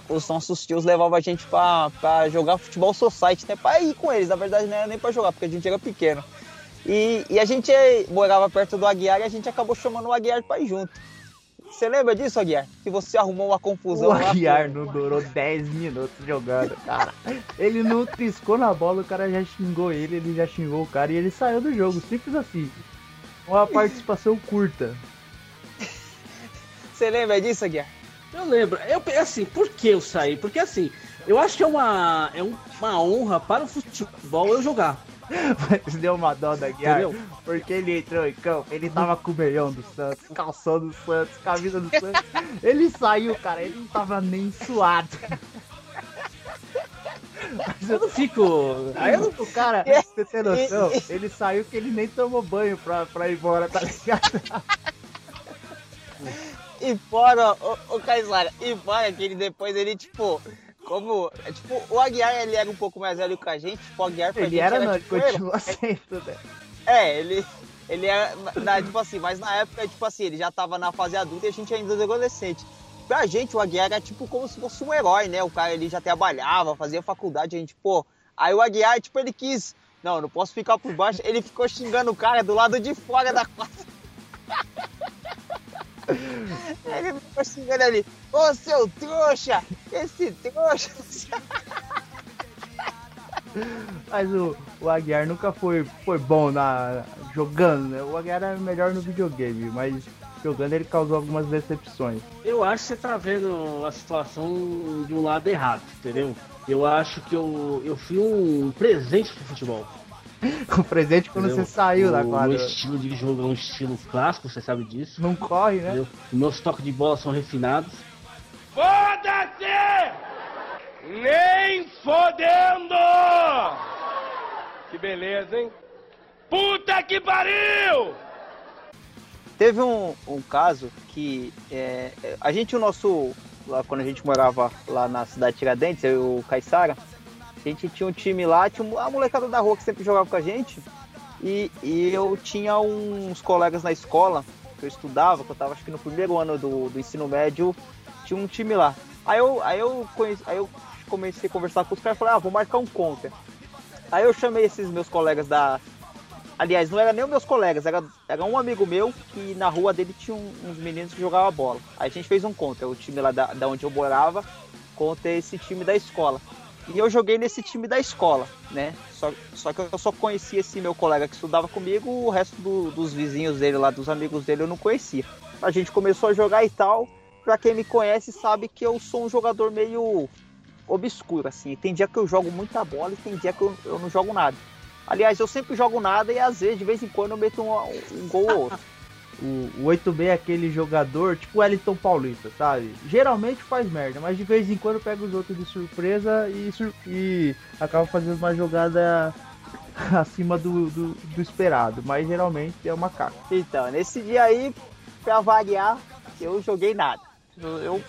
Os nossos tios levavam a gente pra, pra jogar futebol society, né? Pra ir com eles, na verdade não era nem pra jogar, porque a gente era pequeno. E, e a gente morava perto do Aguiar e a gente acabou chamando o Aguiar pra ir junto. Você lembra disso, Aguiar? Que você arrumou uma confusão O lá. Aguiar não durou 10 minutos jogando, cara. Ele não triscou na bola, o cara já xingou ele, ele já xingou o cara e ele saiu do jogo. Simples assim. Uma participação curta. Você lembra disso, Aguiar? Eu lembro. Eu, assim, por que eu saí? Porque assim, eu acho que é uma, é um- uma honra para o futebol eu jogar. Mas deu uma dó da Guiar, porque ele entrou em campo, ele tava com o meião do Santos, calção do Santos, camisa do Santos. Ele saiu, cara, ele não tava nem suado. Eu não fico. Aí eu não O cara, você tem noção? Ele saiu que ele nem tomou banho pra, pra ir embora, tá ligado? E fora, o, o Caizara, e fora que ele depois, ele, tipo, como, é, tipo, o Aguiar, ele era um pouco mais velho que a gente, tipo, o Aguiar pra Ele gente era, não, ele tipo, continua sendo, né? É, ele, ele era, na- tipo assim, mas na época, tipo assim, ele já tava na fase adulta e a gente ainda era adolescente. Pra gente, o Aguiar era tipo como se fosse um herói, né? O cara, ele já trabalhava, fazia faculdade, a gente, pô... Aí o Aguiar, tipo, ele quis... Não, não posso ficar por baixo. Ele ficou xingando o cara do lado de fora da quadra. Ele ficou xingando ali. Ô, seu trouxa! Esse trouxa! Mas o, o Aguiar nunca foi, foi bom na, jogando, né? O Aguiar era melhor no videogame, mas jogando ele causou algumas decepções. Eu acho que você tá vendo a situação de um lado errado, entendeu? Eu acho que eu, eu fui um presente pro futebol. O presente quando entendeu? você saiu da O quadra. meu estilo de jogo é um estilo clássico, você sabe disso. Não corre, né? Entendeu? Meus toques de bola são refinados. Foda-se! Nem fodendo! Que beleza, hein? Puta que pariu! Teve um, um caso que é, é, a gente, o nosso. Lá, quando a gente morava lá na cidade de Tiradentes, eu e o Caissara, a gente tinha um time lá, tinha a molecada da rua que sempre jogava com a gente. E, e eu tinha uns colegas na escola que eu estudava, que eu tava acho que no primeiro ano do, do ensino médio, tinha um time lá. Aí eu, aí eu, conheci, aí eu comecei a conversar com os caras e falei, ah, vou marcar um contra. Aí eu chamei esses meus colegas da, Aliás, não era nem os meus colegas, era, era um amigo meu que na rua dele tinha um- uns meninos que jogavam bola. Aí a gente fez um contra, o time lá da, da onde eu morava contra esse time da escola. E eu joguei nesse time da escola, né? Só, só que eu só conhecia esse meu colega que estudava comigo, o resto do- dos vizinhos dele lá, dos amigos dele, eu não conhecia. A gente começou a jogar e tal. Pra quem me conhece sabe que eu sou um jogador meio obscuro, assim. Tem dia que eu jogo muita bola e tem dia que eu, eu não jogo nada. Aliás, eu sempre jogo nada e às vezes, de vez em quando, eu meto um, um gol ou outro. O, o 8B é aquele jogador, tipo o Wellington Paulista, sabe? Geralmente faz merda, mas de vez em quando pega os outros de surpresa e, sur- e acaba fazendo uma jogada acima do, do, do esperado. Mas geralmente é uma caca. Então, nesse dia aí, pra variar, eu joguei nada. Eu, eu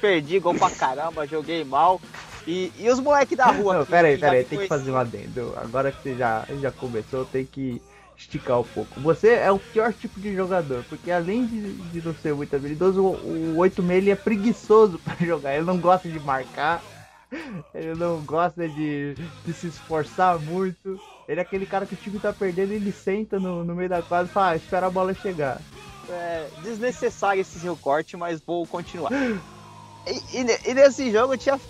perdi gol pra caramba, joguei mal. E, e os moleques da rua. Não, que- pera aí, que já pera aí, me tem que fazer um adendo. Agora que você já, já começou, tem que esticar um pouco. Você é o pior tipo de jogador, porque além de, de não ser muito habilidoso, o, o 8 ele é preguiçoso pra jogar. Ele não gosta de marcar, ele não gosta de, de se esforçar muito. Ele é aquele cara que o time tá perdendo, ele senta no, no meio da quadra e fala, ah, espera a bola chegar. É, desnecessário esse seu corte, mas vou continuar. E, e e nesse jogo eu tinha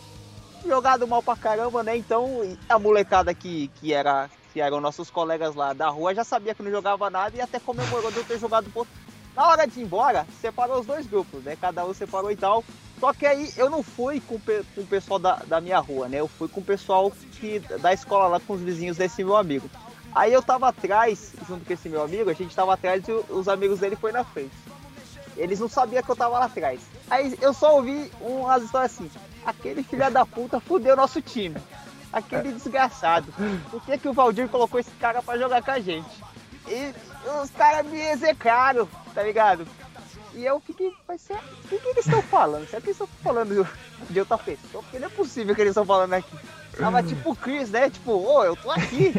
jogado mal pra caramba, né? Então a molecada que, que, era, que eram nossos colegas lá da rua já sabia que não jogava nada e até comemorou de eu ter jogado pouco. Na hora de ir embora, separou os dois grupos, né? Cada um separou e tal. Só que aí eu não fui com, com o pessoal da, da minha rua, né? Eu fui com o pessoal que, da escola lá, com os vizinhos desse meu amigo. Aí eu tava atrás, junto com esse meu amigo, a gente tava atrás e os amigos dele foi na frente. Eles não sabiam que eu tava lá atrás. Aí eu só ouvi umas histórias assim: aquele filho da puta fudeu nosso time. Aquele desgraçado. Por que, que o Valdir colocou esse cara pra jogar com a gente? E os caras me execraram, tá ligado? E eu fiquei, mas será, o que, que eles estão falando? Será que eles estão falando de outra pessoa? Porque não é possível que eles estão falando aqui. Tava tipo o Chris, né? Tipo, ô, eu tô aqui.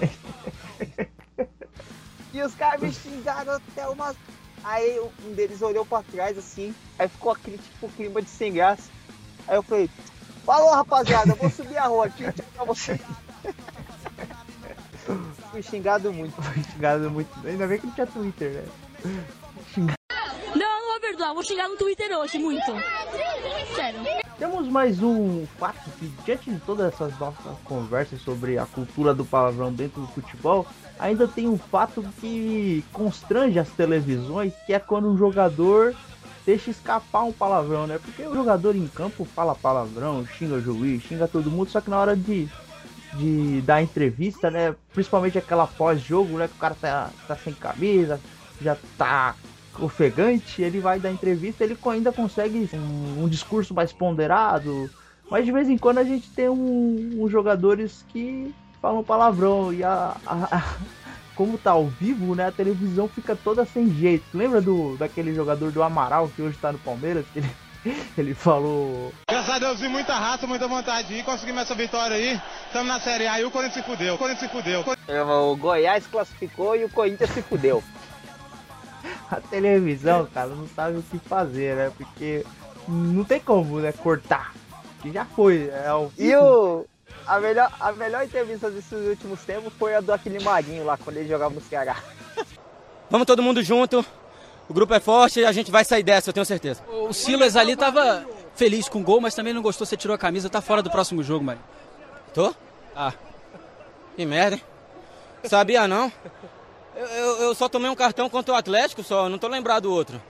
E os caras me xingaram até uma. Aí um deles olhou pra trás assim, aí ficou aquele tipo clima de sem graça. Aí eu falei, falou rapaziada, eu vou subir a rua aqui pra você. Fui xingado muito. Xingado muito. Ainda bem que não tinha Twitter, né? Não, não vou perdoar. Vou xingar no Twitter hoje, muito. Sério. Temos mais um fato que, diante de todas essas nossas conversas sobre a cultura do palavrão dentro do futebol, ainda tem um fato que constrange as televisões, que é quando um jogador deixa escapar um palavrão, né? Porque o jogador em campo fala palavrão, xinga o juiz, xinga todo mundo, só que na hora de de dar entrevista, né? Principalmente aquela pós-jogo, né? Que o cara tá, tá sem camisa, já tá ofegante, ele vai dar entrevista, ele ainda consegue um, um discurso mais ponderado. Mas de vez em quando a gente tem um, uns jogadores que falam palavrão e a, a, a- como tá ao vivo, né? A televisão fica toda sem jeito. Lembra do daquele jogador do Amaral que hoje tá no Palmeiras? Que ele, ele falou Graças a Deus, vi muita raça, muita vontade e conseguimos essa vitória aí. Estamos na Série A e o Corinthians se fudeu. O Corinthians se fudeu. O Goiás classificou e o Corinthians se fudeu. a televisão, cara, não sabe o que fazer, né? Porque não tem como, né? Cortar. Que já foi. É ao E o. A melhor, a melhor entrevista desses últimos tempos foi a do aquele Marinho lá, quando ele jogava no Ceará. Vamos todo mundo junto. O grupo é forte e a gente vai sair dessa, eu tenho certeza. O Silas ali tava feliz com o gol, mas também não gostou, você tirou a camisa, tá fora do próximo jogo, Mário. Tô? Ah, Que merda, hein? Sabia não? Eu, eu- eu só tomei um cartão contra o Atlético só, não tô lembrado do outro.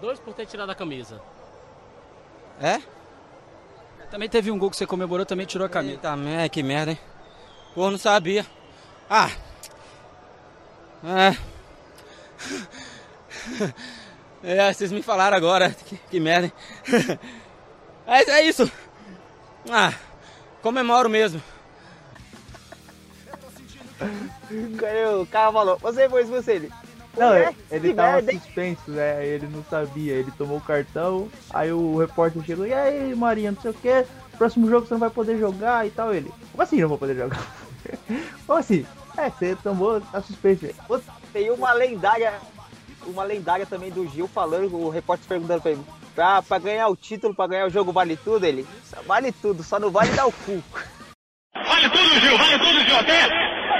Dois por ter tirado a camisa. É? Também teve um gol que você comemorou, também tirou a camisa. Eita, merda, que merda, hein? Pô, não sabia. Ah! É. É, vocês me falaram agora. Que, que merda, hein? É, é isso. Ah, comemoro mesmo. O cara falou, você foi você ele. Não, Ué, ele tava merda, suspenso, né? Ele não sabia. Ele tomou o cartão, aí o repórter chegou, e aí, Marinha, não sei o que, próximo jogo você não vai poder jogar e tal. Ele, como assim não vou poder jogar? como assim? É, você tomou, tá suspenso. Ele, "Putz, Tem uma lendária, uma lendária também do Gil falando, o repórter perguntando pra ele, pra, pra ganhar o título, pra ganhar o jogo vale tudo, ele, "Só vale tudo, só não vale dar o cu. Vale tudo, Gil, vale tudo, Gil. Até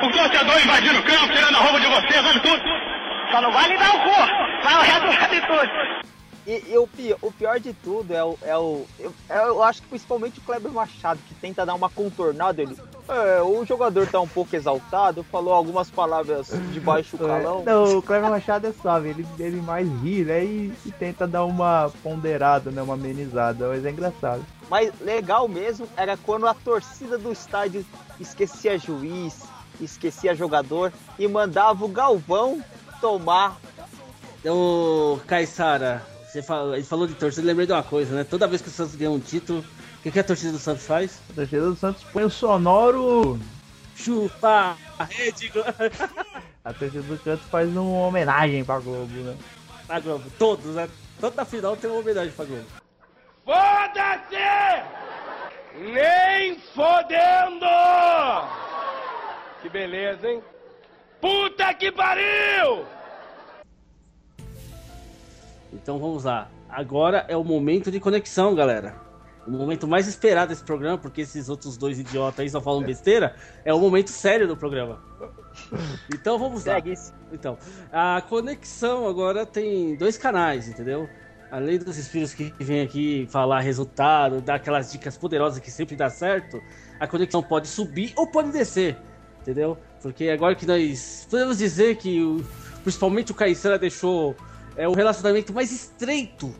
o torcedor invadindo o campo, tirando a roupa de você, vale tudo. Só não vale dar o cu, mas o resto vale tudo. E, e o, pior, o pior de tudo é o. É o eu, eu acho que principalmente o Kleber Machado, que tenta dar uma contornada. Ele, é, o jogador tá um pouco exaltado, falou algumas palavras de baixo calão. Não, o Cleber Machado é suave, ele, ele mais ri, né? E, e tenta dar uma ponderada, né? Uma amenizada, mas é engraçado. Mas legal mesmo era quando a torcida do estádio esquecia juiz, esquecia jogador e mandava o Galvão tomar. Ô, Caissara, você falou, ele falou de torcida, eu lembrei de uma coisa, né? Toda vez que o Santos ganha um título, o que, que a torcida do Santos faz? A torcida do Santos põe o sonoro. Chupa a rede A torcida do Santos faz uma homenagem pra Globo, né? pra Globo. Todos, né? Toda final tem uma homenagem pra Globo. Foda-se! Nem fodendo! Que beleza, hein? Puta que pariu! Então vamos lá. Agora é o momento de conexão, galera. O momento mais esperado desse programa, porque esses outros dois idiotas aí só falam besteira, é o momento sério do programa. Então vamos lá. Segue isso. Então, a conexão agora tem dois canais, entendeu? Além dos espíritos que vêm aqui falar resultado, dar aquelas dicas poderosas que sempre dá certo, a conexão pode subir ou pode descer, entendeu? Porque agora que nós podemos dizer que o- principalmente o Caissara deixou é, o relacionamento mais estreito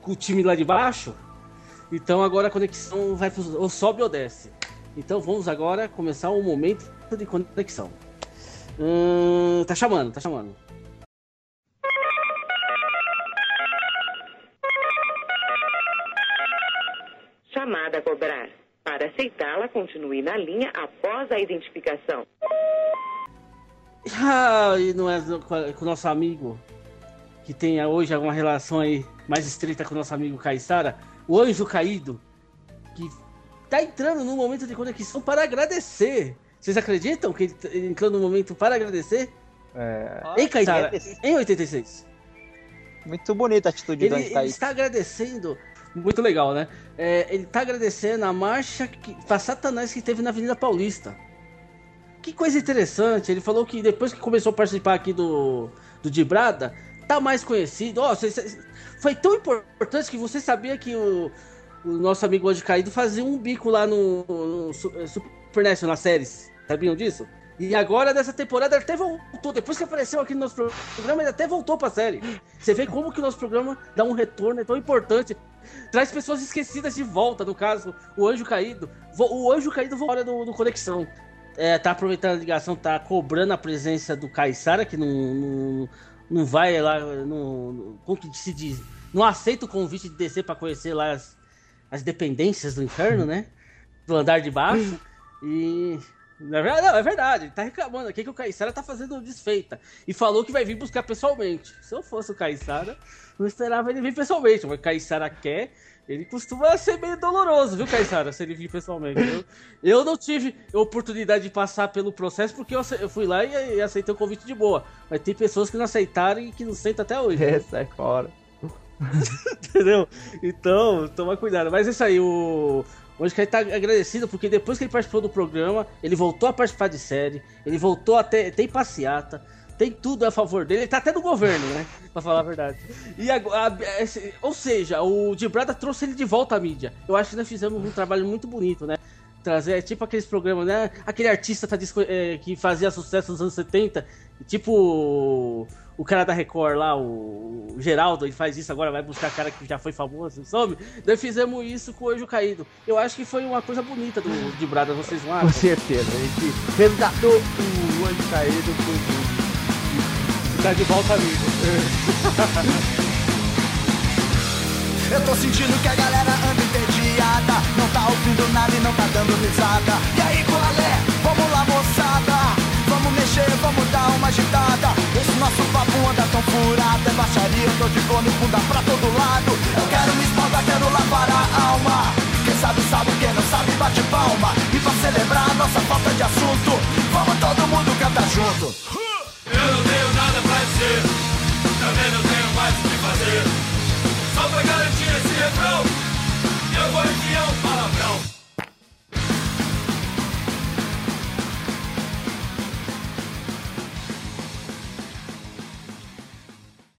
com o time lá de baixo, então agora a conexão vai ou sobe ou desce. Então vamos agora começar o momento de conexão. Hum, tá chamando, tá chamando. Chamada a cobrar. Para aceitá-la, continue na linha após a identificação. Ah, e não é com o nosso amigo que tem hoje uma relação aí mais estreita com o nosso amigo Caissara, o anjo caído, que tá entrando no momento de conexão para agradecer. Vocês acreditam que ele t- ele entrou no momento para agradecer? É, Hein, Caissara? Em 86. Muito bonita a atitude Ele, do Anjo ele Caído. está agradecendo. Muito legal, né? É, ele está agradecendo a marcha que, pra Satanás que teve na Avenida Paulista. Que coisa interessante. Ele falou que depois que começou a participar aqui do, do Dibrada, tá mais conhecido. Ó, cê- foi tão importante que você sabia que o, o nosso amigo Anjo Caído fazia um bico lá no, no eh, Super NES, nas séries. Sabiam disso? E agora, nessa temporada, ele até voltou. Depois que apareceu aqui no nosso programa, ele até voltou pra série. Você vê como que o nosso programa dá um retorno, é tão importante. Traz pessoas esquecidas de volta, no caso, o Anjo Caído. O Anjo Caído volta do, do Conexão. É, tá aproveitando a ligação, tá cobrando a presença do Caissara, que não, não, não vai lá, não, como que se diz? Não aceita o convite de descer para conhecer lá as, as dependências do inferno, né? Do andar de baixo. E verdade, não, é verdade. Ele tá reclamando aqui que o Caissara tá fazendo desfeita. E falou que vai vir buscar pessoalmente. Se eu fosse o Caissara, não esperava ele vir pessoalmente. Mas o Caissara quer. Ele costuma ser meio doloroso, viu, Caissara? Se ele vir pessoalmente. Eu, eu não tive oportunidade de passar pelo processo porque eu, eu fui lá e, e, aceitei o convite de boa. Mas tem pessoas que não aceitaram e que não sentam até hoje. É, sai fora. Entendeu? Então, toma cuidado. Mas é isso aí, o. Que ele tá agradecido porque depois que ele participou do programa, ele voltou a participar de série, ele voltou a ter, tem passeata, tem tudo a favor dele, ele tá até no governo, né? Pra falar a verdade. E ou seja, o Dibrada trouxe ele de volta à mídia. Eu acho que nós fizemos um trabalho muito bonito, né? Trazer, é tipo aqueles programas, né? Aquele artista tá, é, que fazia sucesso nos anos 70, tipo o cara da Record lá, o, Geraldo, ele faz isso agora, vai buscar cara que já foi famoso, sabe? Nós fizemos isso com o Anjo Caído. Eu acho que foi uma coisa bonita do, de Brada, vocês não acham? Com certeza, a gente resgatou o Anjo Caído pro Tá de volta amigo. Eu tô sentindo que a galera anda entediada Não tá ouvindo nada e não tá dando risada E aí, qual vamos dar uma agitada. Esse nosso papo anda tão furado, é baixaria, eu tô de gome, bunda pra todo lado. Eu quero me espaldar, quero lavar a alma. Quem sabe sabe, quem não sabe bate palma. E pra celebrar nossa falta de assunto, vamos todo mundo cantar junto. Eu não tenho nada pra dizer, também não tenho mais o que fazer. Só pra garantir esse refrão, eu vou enviar um palavrão.